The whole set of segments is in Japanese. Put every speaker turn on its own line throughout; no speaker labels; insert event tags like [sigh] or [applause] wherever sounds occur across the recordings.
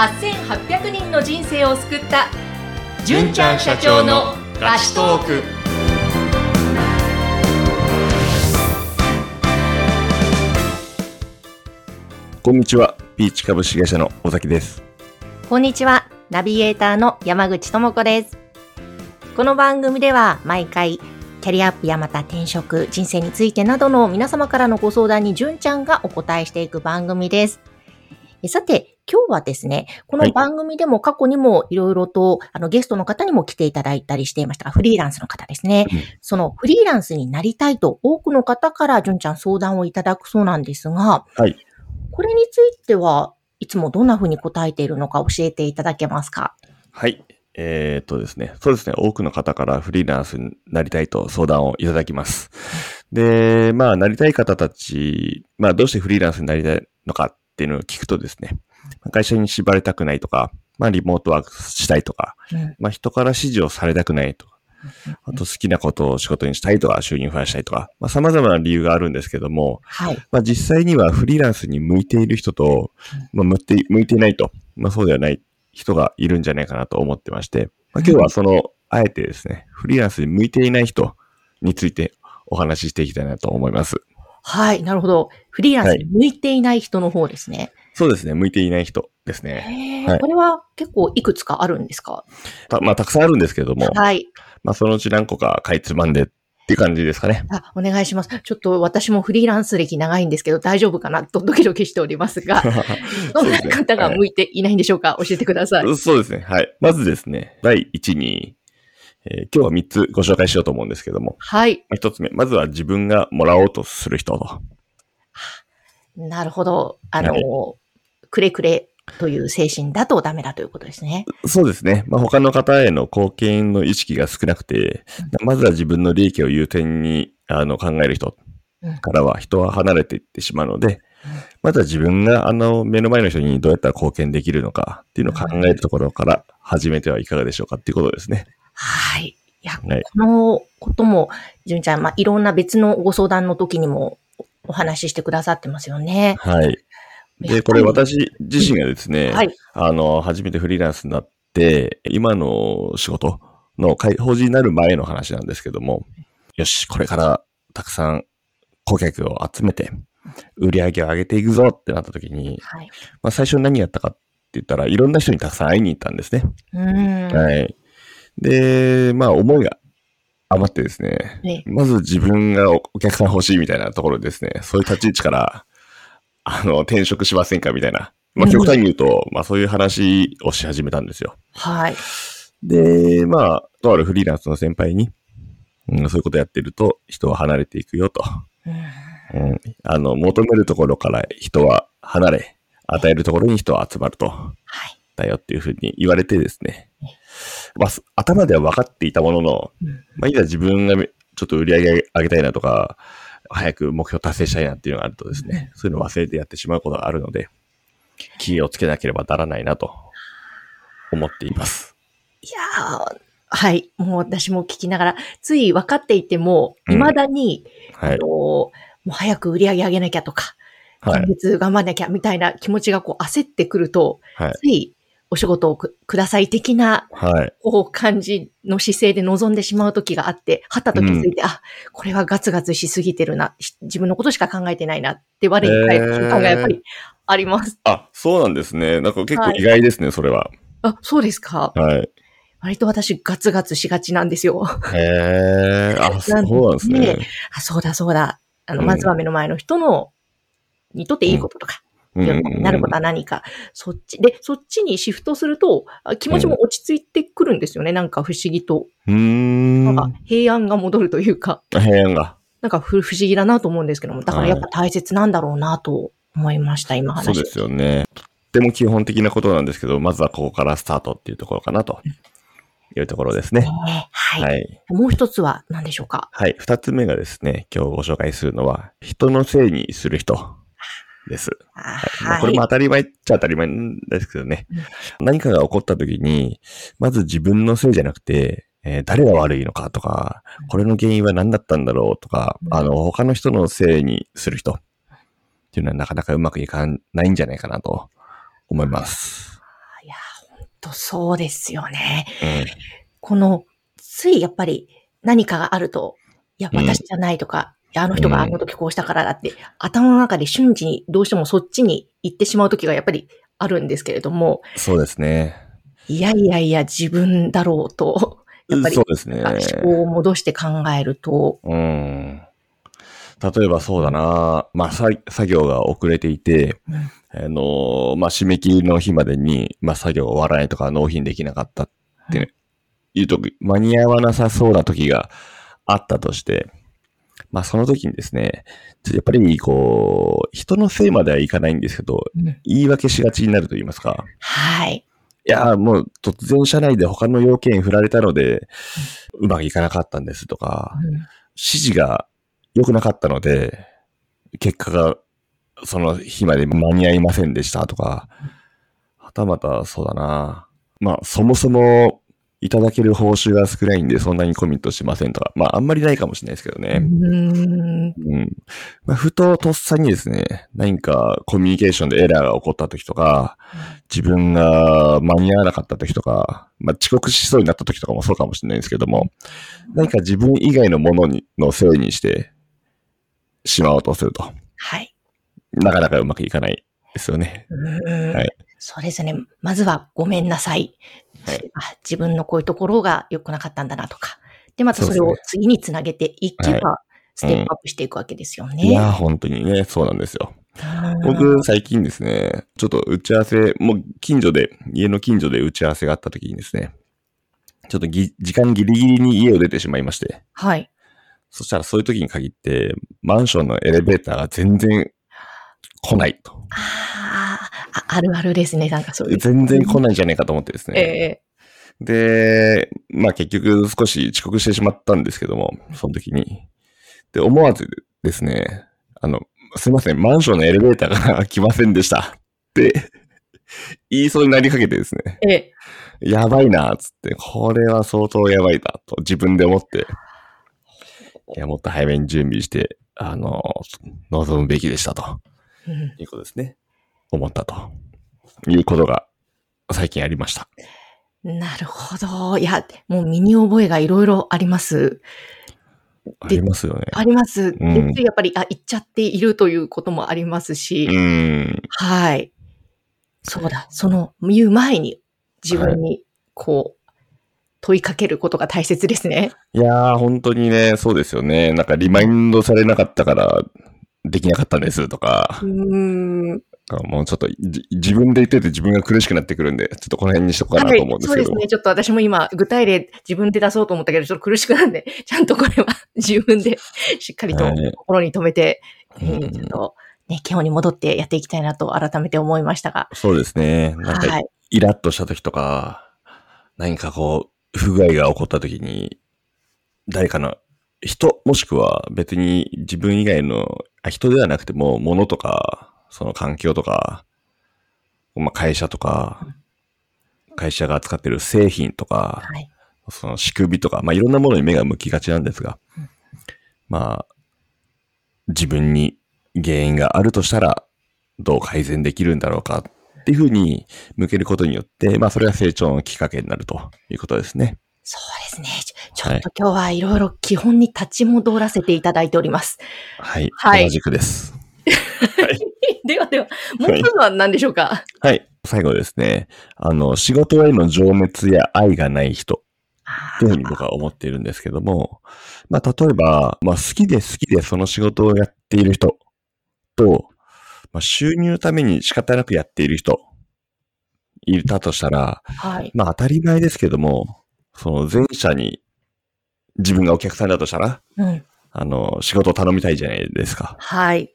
8800人の人生を救った純ちゃん社長のラストーク
こんにちは。ピーチ株式会社の尾崎です。
こんにちはナビゲーターの山口智子ですこの番組では毎回キャリアアップやまた転職、人生についてなどの皆様からのご相談に純ちゃんがお答えしていく番組です。えさて、今日はですね、この番組でも過去にもいろいろと、あのゲストの方にも来ていただいたりしていましたが、フリーランスの方ですね。
うん
そのフリーランスになりたいと多くの方から純ちゃん相談をいただくそうなんですが、
はい。
これについてはいつもどんな風に答えているのか教えていただけますか？
はい。えーっとですね。そうですね。多くの方からフリーランスになりたいと相談をいただきます。で、まあ、なりたい方たち、まあ、どうしてフリーランスになりたいのかっていうのを聞くとですね、会社に縛れたくないとか、まあ、リモートワークしたいとか、
うん
まあ、人から指示をされたくないとか、あと好きなことを仕事にしたいとか、収入増やしたいとか、まあ、様々な理由があるんですけども、
はい。
まあ、実際にはフリーランスに向いている人と、まあ、向いて向いていないと、まあ、そうではない人がいるんじゃないかなと思ってまして、まあ、今日はその、あえてですね、フリーランスに向いていない人についてお話ししていきたいなと思います。
はい。なるほど。フリーランスに向いていない人の方ですね。
そうですね、向いていない人ですね。はい
これは結構いくつかあるんですか？
たまあ、たくさんあるんですけども、
はい。
まあ、そのうち何個かかいつまんでっていう感じですかね。
あ、お願いします。ちょっと私もフリーランス歴長いんですけど大丈夫かな？とドキドキしておりますが、[laughs] どんな方が向いていないんでしょうか、教えてください。
そうですね。はい。まずですね、第1に、えー今日は3つご紹介しようと思うんですけども、
はい。
まあ一つ目、まずは自分がもらおうとする人と。
なるほど。あの、
はい
くれくれという精神だとダメだということですね。
そうですね。まあ、他の方への貢献の意識が少なくて、まずは自分の利益を優先にあの考える人
うん
からは人は離れていってしまうので、まずは自分があの目の前の人にどうやったら貢献できるのかっていうのを考えるところから始めてはいかがでしょうかっていうことですね。
はい。いや、
はい
このことも、純ちゃん、まあ、いろんな別のご相談の時にもお話ししてくださってますよね。
はい。で、これ私自身がですね、
はい。
あの、初めてフリーランスになって、今の仕事の開法人になる前の話なんですけども、よし、これからたくさん顧客を集めて、売り上げを上げていくぞってなった時に、
はい。
まあ最初何やったかって言ったら、いろんな人にたくさん会いに行ったんですね。はい。で、まあ思いが余ってですね、
ね
まず自分がおお客さん欲しいみたいなところでですね、そういう立ち位置から、あの、転職しませんかみたいな。まあ極端に言うと、まあそういう話をし始めたんですよ。
はい。
で、まあ、とあるフリーランスの先輩に、うん、そういうことやってると人は離れていくよと。
うん
うん、あの、求めるところから人は離れ、与えるところに人は集まると。
はい。
だよっていうふうに言われてですね。まあ、す頭では分かっていたものの、
うん
まあ、いざ自分がめちょっと売り上げ上げたいなとか、早く目標達成したいなっていうのがあるとですね、そういうのを忘れてやってしまうことがあるので、気をつけなければならないなと思っています。
いやーはい。もう私も聞きながら、つい分かっていても、
うん
未だに、
はい。
あのもう早く売り上げ上げなきゃとか、今
はい。
月頑張んなきゃみたいな気持ちがこう焦ってくると、
はい。
ついお仕事をくください的な
はい。
こう感じの姿勢で臨んでしまう時があって、はったと気づいて、あ、これはガツガツしすぎてるな、し自分のことしか考えてないなって我に返る瞬間がやっぱりあります。
あ、そうなんですね。なんか結構
はい
意外ですね、それは。
あ、そうですか。
はい。
割と私ガツガツしがちなんですよ。
へえ、あ、[laughs] そうなんですね。
あ、そうだそうだ。あの、
うん
まずは目の前の人の、にとっていいこととか、なることは何か、そっち、で、そっちにシフトすると、あ気持ちも落ち着いてくるんですよね。なんか不思議と。
うーん。
なんか平安が戻るというか、
平安が。
なんか不不思議だなと思うんですけども、だからやっぱ大切なんだろうなと思いました、今話して
そうですよね。とっても基本的なことなんですけど、まずはここからスタートっていうところかなというところですね。
ねはい。
はい。
もう一つは何でしょうか？
はい。二つ目がですね、今日ご紹介するのは、人のせいにする人です。
あ
はいまあ
はい。
これも当たり前っちゃ当たり前ですけどね。何かが起こった時に、まず自分のせいじゃなくて、えー誰が悪いのかとか、これの原因は何だったんだろうとか、
うん
あの、他の人のせいにする人っていうのはなかなかうまくいかないんじゃないかなと思います。
とそうですよね。
うん。
この、ついやっぱり何かがあると、いや、
うん
私じゃないとか、いやあの人があの時こうしたからだって、頭の中で瞬時にどうしてもそっちに行ってしまう時がやっぱりあるんですけれども、
そうですね。
いやいやいや、自分だろうと、やっぱり
そうですね。
思考を戻して考えると、
うん。例えばそうだな、まあ、さ作業が遅れていて、
うん
あのーまあ、締め切りの日までに、まあ、作業終わらないとか納品できなかったってね、いう時、間に合わなさそうな時があったとして、まあ、その時にですね、やっぱり、こう、人のせいまではいかないんですけど、
うん
言い訳しがちになると言いますか。
はい。
いや、もう突然社内で他の要件振られたので、うまくいかなかったんですとか、
うん
指示が良くなかったので、結果がその日まで間に合いませんでしたとか、はたまたそうだな。まあ、そもそもいただける報酬が少ないんでそんなにコミットしませんとか、まあ、あんまりないかもしれないですけど
う
ね。
ん
うん。まあ、ふととっさにですね、何かコミュニケーションでエラーが起こった時とか、自分が間に合わなかった時とか、まあ、遅刻しそうになった時とかもそうかもしれないんですけども、何か自分以外のものにのせいにしてしまおうとすると、
はい。
なかなかうまくいかないですよね。
うん
はい
そうですね。まずはごめんなさい。
はい
あ自分のこういうところが良くなかったんだなとか。で、またそれを次につなげていけば、
は
ステップアップしていくわけですよね。
いやー、本当にね、そうなんですよ。
うん
僕、最近ですね、ちょっと打ち合わせ、もう近所で、家の近所で打ち合わせがあった時にですね、ちょっとぎ時間ギリギリに家を出てしまいまして、
はい。
そしたらそういう時に限って、マンションのエレベーターが全然来ないと。
あーあ、あるあるですね。なんかそういう。
全然来ないんじゃないかと思ってですね。
え
で、まあ結局少し遅刻してしまったんですけども、その時に。で、思わずですね、あの、すいません、マンションのエレベーターが来ませんでしたって [laughs] 言いそうになりかけてですね、
えええ
やばいな、つって、これは相当やばいな、と自分で思って、いや、もっと早めに準備して、あの、望むべきでしたと。
うん
いうことですね。思ったと。いうことが最近ありました。
なるほど。いや、もう身に覚えがいろいろあります。
ありますよね。
あります。で
うん
やっぱり、あ、言っちゃっているということもありますし、
うーん。
はい。そうだ。その、言う前に自分に、こう、問いかけることが大切ですね。
いやー、本当にね、そうですよね。なんかリマインドされなかったから、できなかったんですとか
う、ーん。
もうちょっとじ自分で言ってて自分が苦しくなってくるんで、ちょっとこの辺にしとこうかなと思うんですけど。
そうですね。ちょっと私も今、具体例自分で出そうと思ったけど、ちょっと苦しくなるんで、ちゃんとこれは自分で [laughs] しっかりと
はい
心に留めて、
うん
うんちょっと、ね、基本に戻ってやっていきたいなと改めて思いましたが。
そうですね。なんか、
はい。
イラッとした時とか、何かこう、不具合が起こった時に、誰かの人、もしくは別に自分以外の、あ人ではなくても、物とか、その環境とか、まあ、会社とか、会社が扱ってる製品とか、
はい。
その仕組みとか、まあ、いろんなものに目が向きがちなんですが、
うん
まあ、自分に原因があるとしたら、どう改善できるんだろうかっていうふうに向けることによって、まあ、それが成長のきっかけになるということですね。
そうですね。ちょっと今日はいろいろ基本に立ち戻らせていただいております。
はい。
はい
同じくです。[laughs] [laughs]
ではでは、もう一つは何でしょうか、
はい。最後ですね。あの、仕事への情熱や愛がない人
あ
というふうに僕は思っているんですけども、まあ、例えば、まあ、好きで好きでその仕事をやっている人と、まあ、収入のために仕方なくやっている人、いたとしたら、
はい。
まあ、当たり前ですけども、その前者に自分がお客さんだとしたら、
うん。
あの、仕事を頼みたいじゃないですか。
はい。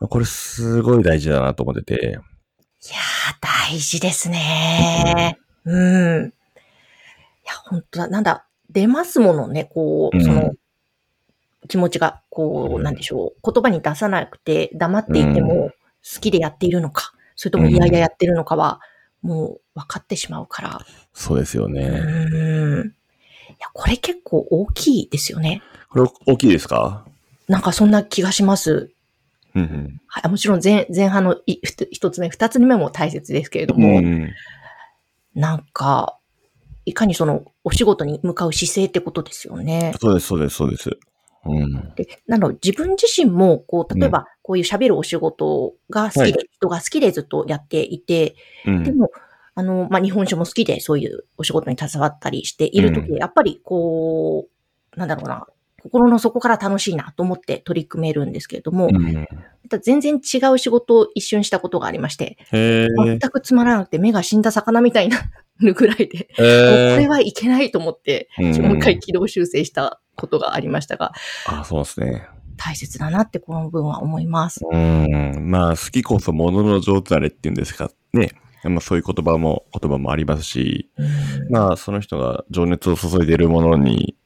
まあこれすごい大事だなと思ってて、
いやー、大事ですね。うん。いや、本当だ。なんだ、出ますものね、こう、
うん
その、気持ちが、こう、なんでしょう。言葉に出さなくて、黙っていても、好きでやっているのか、それとも嫌々やってるのかは、もう分かってしまうから。
そうですよ
う
ね。
ん。いや、これ結構大きいですよね。
これ大きいですか？
なんかそんな気がします。
うん
はい、もちろん前前半のいふつ一つ目、二つ目も大切ですけれど
うん。
も、
うん
なんか、いかにそのお仕事に向かう姿勢ってことですよね。
そうです、そうです、そうです。うん。
で、なの、自分自身も、こう、例えば、こういう喋るお仕事が好きで、
は
人が好きでずっとやっていて、
うん。
でも、あの、まあ、日本酒も好きで、そういうお仕事に携わったりしているとき、
うん
やっぱり、こう、なんだろうな、心の底から楽しいなと思って取り組めるんですけれども、
うん、
全然違う仕事を一瞬したことがありまして、
へ
全くつまらなくて目が死んだ魚みたいになるぐらいで、これ
え
はいけないと思って、
うん
もう一回軌道修正したことがありましたが、
あ、そうですね。
大切だなってこの分は思います。
うん。まあ、好きこそものの上手なれっていうんですかね。まあ、そういう言葉も、言葉もありますし、
うん
まあ、その人が情熱を注いでいるものに、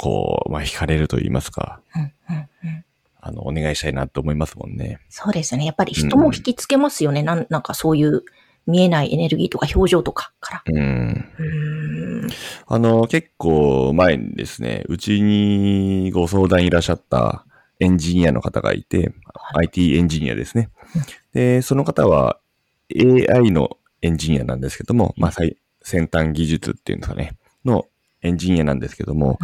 こう、まあ、惹かれると言いますか、
うんうんうん
あの、お願いしたいなと思いますもんね。
そうですね。やっぱり人も引きつけますよね。なんなんかそういう見えないエネルギーとか表情とかから。
うん。
うーん
あの、結構前にですね、うちにご相談いらっしゃったエンジニアの方がいて、
は
IT エンジニアですね
うん。
で、その方は AI のエンジニアなんですけども、まあ、最先端技術っていうんですかね、のエンジニアなんですけども、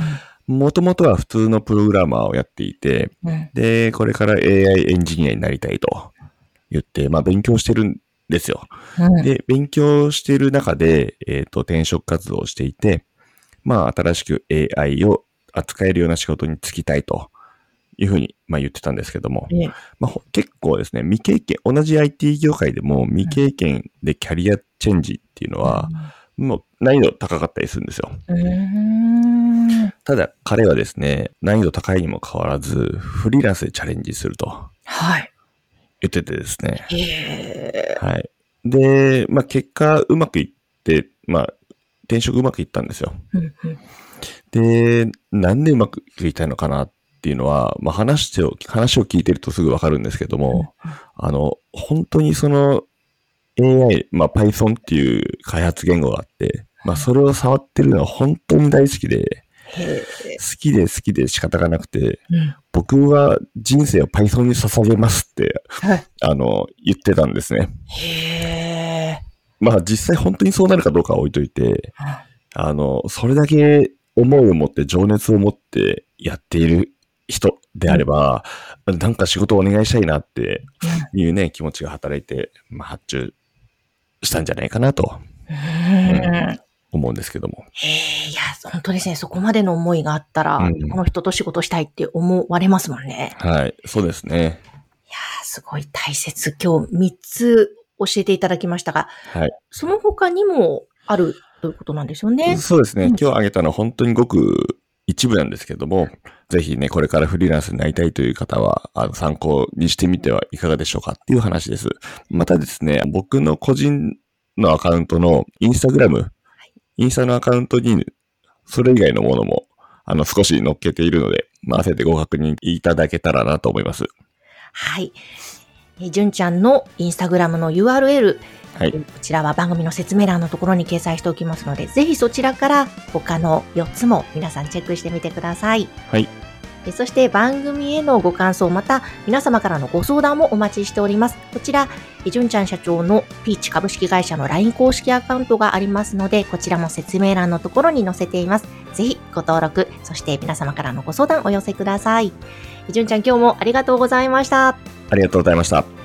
もともとは普通のプログラマーをやっていて、
うん。
で、これから AI エンジニアになりたいと言って、まあ、勉強してるんですよ。
うん。
で、勉強している中で、えっ、と、転職活動をしていて、まあ、新しく AI を扱えるような仕事に就きたいというふうに、まあ、言ってたんですけども、
ええ。
まあ、ほ結構ですね、未経験、同じ IT 業界でも未経験でキャリアチェンジっていうのは、もう難易度高かったりするんですよ。
うーん
ただ、彼はですね、難易度高いにも変わらず、フリーランスでチャレンジすると
はい。
言っててですね、
へえ。
はい。で、まあ、結果うまくいって、まあ、転職うまくいったんですよ。で、なんでうまくいったのかなっていうのは、まあ、話して、話を聞いてるとすぐわかるんですけども、あの、本当にその AI、まあ、Python っていう開発言語があって、まあ、それを触ってるのは本当に大好きで。好きで好きで仕方がなくて、
うん。
僕は人生を Python に捧げますって、
はい。
あの、言ってたんですね。まあ実際本当にそうなるかどうかは置いといて、あの、それだけ思いを持って情熱を持ってやっている人であれば、なんか仕事をお願いしたいなっていうね、気持ちが働いて、まあ発注したんじゃないかなと。
うん
思うんですけども。
へえ、いや、本当ですね。そこまでの思いがあったら、
うん
この人と仕事したいって思われますもんね。
はい、そうですね。
いやー、すごい大切。今日3つ教えていただきましたが、
はい。
その他にもあるということなんですよね。
そうですね。
うん
今日挙げたのは本当にごく一部なんですけども、ぜひね、これからフリーランスになりたいという方は、あの、参考にしてみてはいかがでしょうかっていう話です。またですね、僕の個人のアカウントのインスタグラム、インスタのアカウントに、それ以外のものも、あの、少し載っけているので、まあ、合わせてご確認いただけたらなと思います。
はい。えー純ちゃんのインスタグラムの URL、
はい
えーこちらは番組の説明欄のところに掲載しておきますので、ぜひそちらから他の4つも皆さんチェックしてみてください。
はい。
そして番組へのご感想、また皆様からのご相談もお待ちしております。こちら、え純ちゃん社長のピーチ株式会社の LINE 公式アカウントがありますので、こちらも説明欄のところに載せています。ぜひご登録、そして皆様からのご相談お寄せください。え純ちゃん今日もありがとうございました。
ありがとうございました。